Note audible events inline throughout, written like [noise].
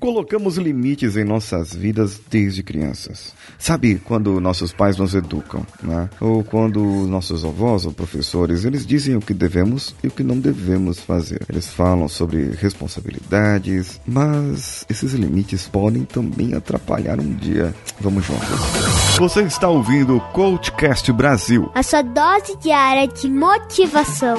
Colocamos limites em nossas vidas desde crianças. Sabe quando nossos pais nos educam, né? Ou quando nossos avós ou professores, eles dizem o que devemos e o que não devemos fazer. Eles falam sobre responsabilidades, mas esses limites podem também atrapalhar um dia. Vamos juntos. Você está ouvindo o Coachcast Brasil. A sua dose diária de motivação.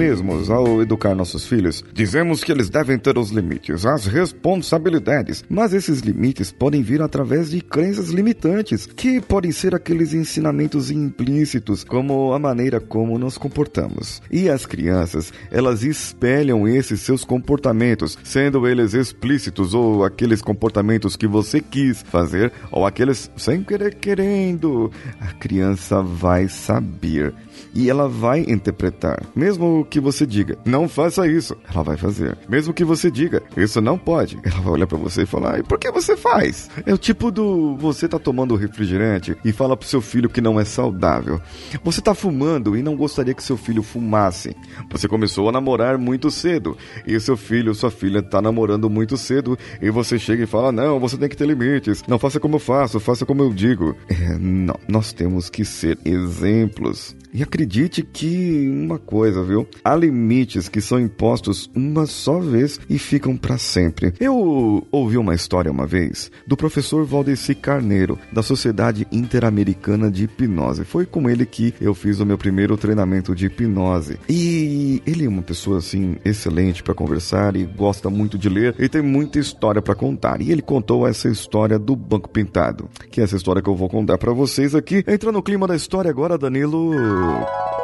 Mesmos, ao educar nossos filhos, dizemos que eles devem ter os limites, as responsabilidades, mas esses limites podem vir através de crenças limitantes, que podem ser aqueles ensinamentos implícitos, como a maneira como nos comportamos. E as crianças, elas espelham esses seus comportamentos, sendo eles explícitos ou aqueles comportamentos que você quis fazer, ou aqueles sem querer querendo. A criança vai saber e ela vai interpretar. Mesmo que você diga, não faça isso, ela vai fazer. Mesmo que você diga, isso não pode, [laughs] ela vai olhar para você e falar, e por que você faz? É o tipo do você tá tomando refrigerante e fala pro seu filho que não é saudável. Você tá fumando e não gostaria que seu filho fumasse. Você começou a namorar muito cedo e seu filho, sua filha tá namorando muito cedo e você chega e fala, não, você tem que ter limites, não faça como eu faço, faça como eu digo. É, não, nós temos que ser exemplos. E acredite que uma coisa, viu? Há limites que são impostos uma só vez e ficam para sempre. Eu ouvi uma história uma vez do professor Valdeci Carneiro, da Sociedade Interamericana de Hipnose. Foi com ele que eu fiz o meu primeiro treinamento de hipnose. E ele é uma pessoa assim excelente para conversar e gosta muito de ler e tem muita história para contar. E ele contou essa história do Banco Pintado, que é essa história que eu vou contar para vocês aqui. Entra no clima da história agora, Danilo. Thank you.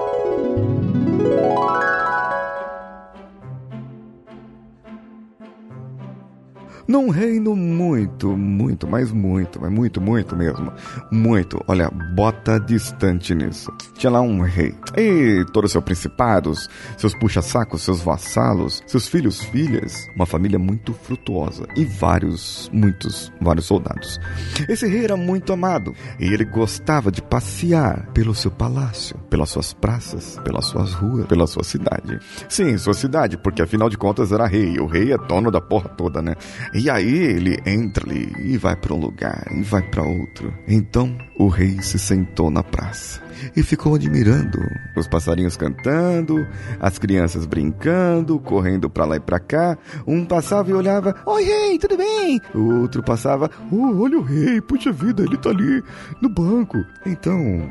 Num reino muito, muito, mas muito, mas muito, muito mesmo. Muito. Olha, bota distante nisso. Tinha lá um rei. E todos seus principados, seus puxa-sacos, seus vassalos, seus filhos, filhas. Uma família muito frutuosa. E vários, muitos, vários soldados. Esse rei era muito amado. E ele gostava de passear pelo seu palácio, pelas suas praças, pelas suas ruas, pela sua cidade. Sim, sua cidade, porque afinal de contas era rei. O rei é dono da porra toda, né? E aí ele entra ali e vai para um lugar e vai para outro. Então o rei se sentou na praça e ficou admirando os passarinhos cantando, as crianças brincando, correndo para lá e para cá. Um passava e olhava: Oi, rei, tudo bem? O outro passava: oh, Olha o rei, puxa vida, ele tá ali no banco. Então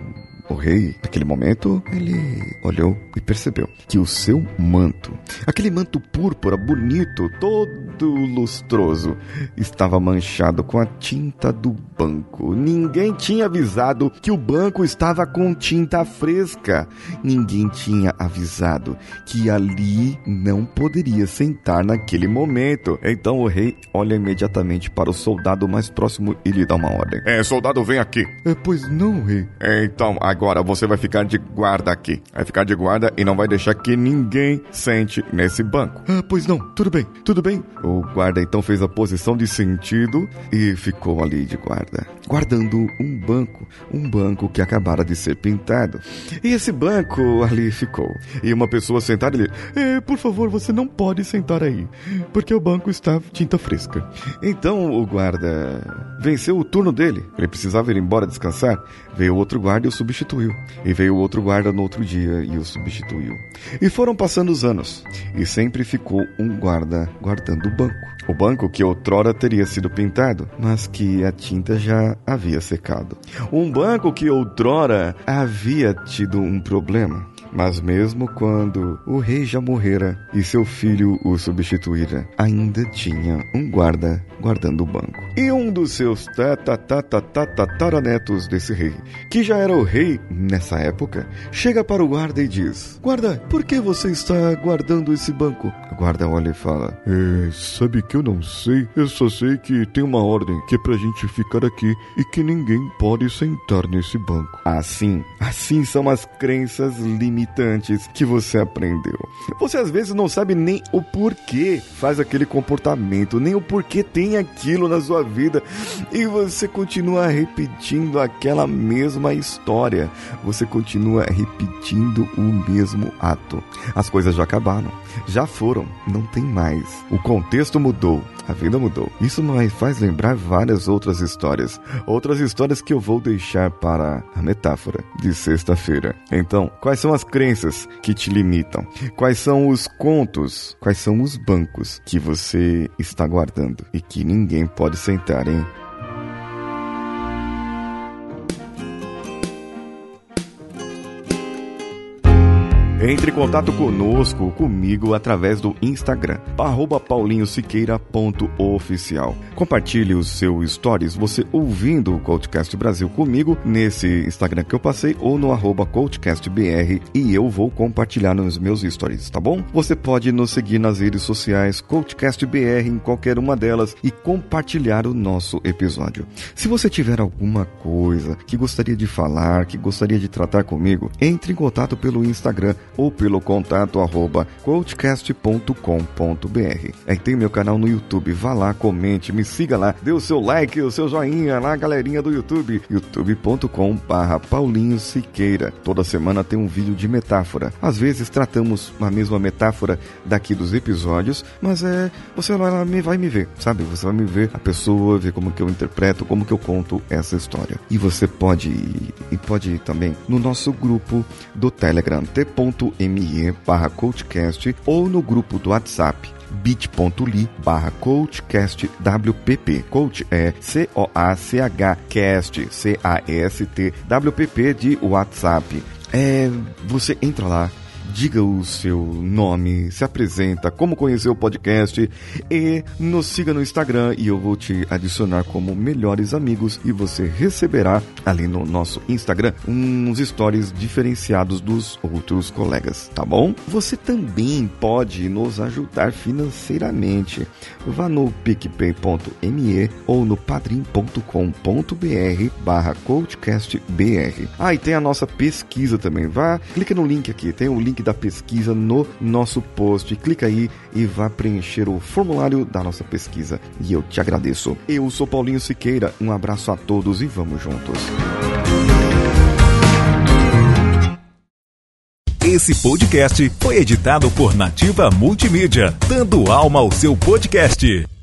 o rei, naquele momento, ele olhou e percebeu que o seu manto, aquele manto púrpura bonito, todo lustroso, estava manchado com a tinta do banco. Ninguém tinha avisado que o banco estava com tinta fresca. Ninguém tinha avisado que ali não poderia sentar naquele momento. Então o rei olha imediatamente para o soldado mais próximo e lhe dá uma ordem. É, soldado, vem aqui. É, pois não, rei. É, então, a Agora você vai ficar de guarda aqui. Vai ficar de guarda e não vai deixar que ninguém sente nesse banco. Ah, pois não, tudo bem, tudo bem. O guarda então fez a posição de sentido e ficou ali de guarda, guardando um banco, um banco que acabara de ser pintado. E esse banco ali ficou. E uma pessoa sentada ali, eh, por favor, você não pode sentar aí, porque o banco está tinta fresca. Então o guarda venceu o turno dele. Ele precisava ir embora descansar. Veio outro guarda e o substituiu. E veio outro guarda no outro dia e o substituiu. E foram passando os anos. E sempre ficou um guarda guardando o banco. O banco que outrora teria sido pintado, mas que a tinta já havia secado. Um banco que outrora havia tido um problema. Mas mesmo quando o rei já morrera e seu filho o substituíra, ainda tinha um guarda guardando o banco. E um dos seus tataranetos desse rei, que já era o rei nessa época, chega para o guarda e diz: Guarda, por que você está guardando esse banco? O guarda olha e fala: é, Sabe que eu não sei, eu só sei que tem uma ordem que é pra gente ficar aqui e que ninguém pode sentar nesse banco. Assim, assim são as crenças limitantes que você aprendeu. Você às vezes não sabe nem o porquê faz aquele comportamento, nem o porquê tem aquilo na sua vida e você continua repetindo aquela mesma história. Você continua repetindo o mesmo ato. As coisas já acabaram, já foram, não tem mais. O contexto mudou, a vida mudou. Isso me faz lembrar várias outras histórias. Outras histórias que eu vou deixar para a metáfora de sexta-feira. Então, quais são as crenças que te limitam? Quais são os contos? Quais são os bancos que você está guardando e que ninguém pode sentar, hein? Entre em contato conosco, comigo, através do Instagram, paulinhosiqueira.oficial. Compartilhe o seu stories, você ouvindo o Coachcast Brasil comigo, nesse Instagram que eu passei, ou no arroba CoachCastBR, e eu vou compartilhar nos meus stories, tá bom? Você pode nos seguir nas redes sociais, CoachCastBR, em qualquer uma delas, e compartilhar o nosso episódio. Se você tiver alguma coisa que gostaria de falar, que gostaria de tratar comigo, entre em contato pelo Instagram ou pelo contato arroba coachcast.com.br. Aí tem meu canal no YouTube, vá lá, comente, me siga lá, dê o seu like, o seu joinha lá, galerinha do YouTube, youtube.com barra Paulinho Siqueira. Toda semana tem um vídeo de metáfora. Às vezes tratamos a mesma metáfora daqui dos episódios, mas é, você vai, vai me ver, sabe? Você vai me ver a pessoa, ver como que eu interpreto, como que eu conto essa história. E você pode e pode ir também no nosso grupo do Telegram, t.com bit.me barra coachcast ou no grupo do WhatsApp bit.ly barra coachcastwpp. Coach é C-O-A-C-H cast, C-A-S-T, WPP de WhatsApp. É, você entra lá, diga o seu nome, se apresenta, como conheceu o podcast e nos siga no Instagram e eu vou te adicionar como melhores amigos e você receberá ali no nosso Instagram uns stories diferenciados dos outros colegas, tá bom? Você também pode nos ajudar financeiramente. Vá no picpay.me ou no padrim.com.br barra coachcastbr. Ah, e tem a nossa pesquisa também. Vá, clica no link aqui, tem o link da pesquisa no nosso post. Clica aí e vá preencher o formulário da nossa pesquisa. E eu te agradeço. Eu sou Paulinho Siqueira, um abraço a todos e vamos juntos. Esse podcast foi editado por Nativa Multimídia, dando alma ao seu podcast.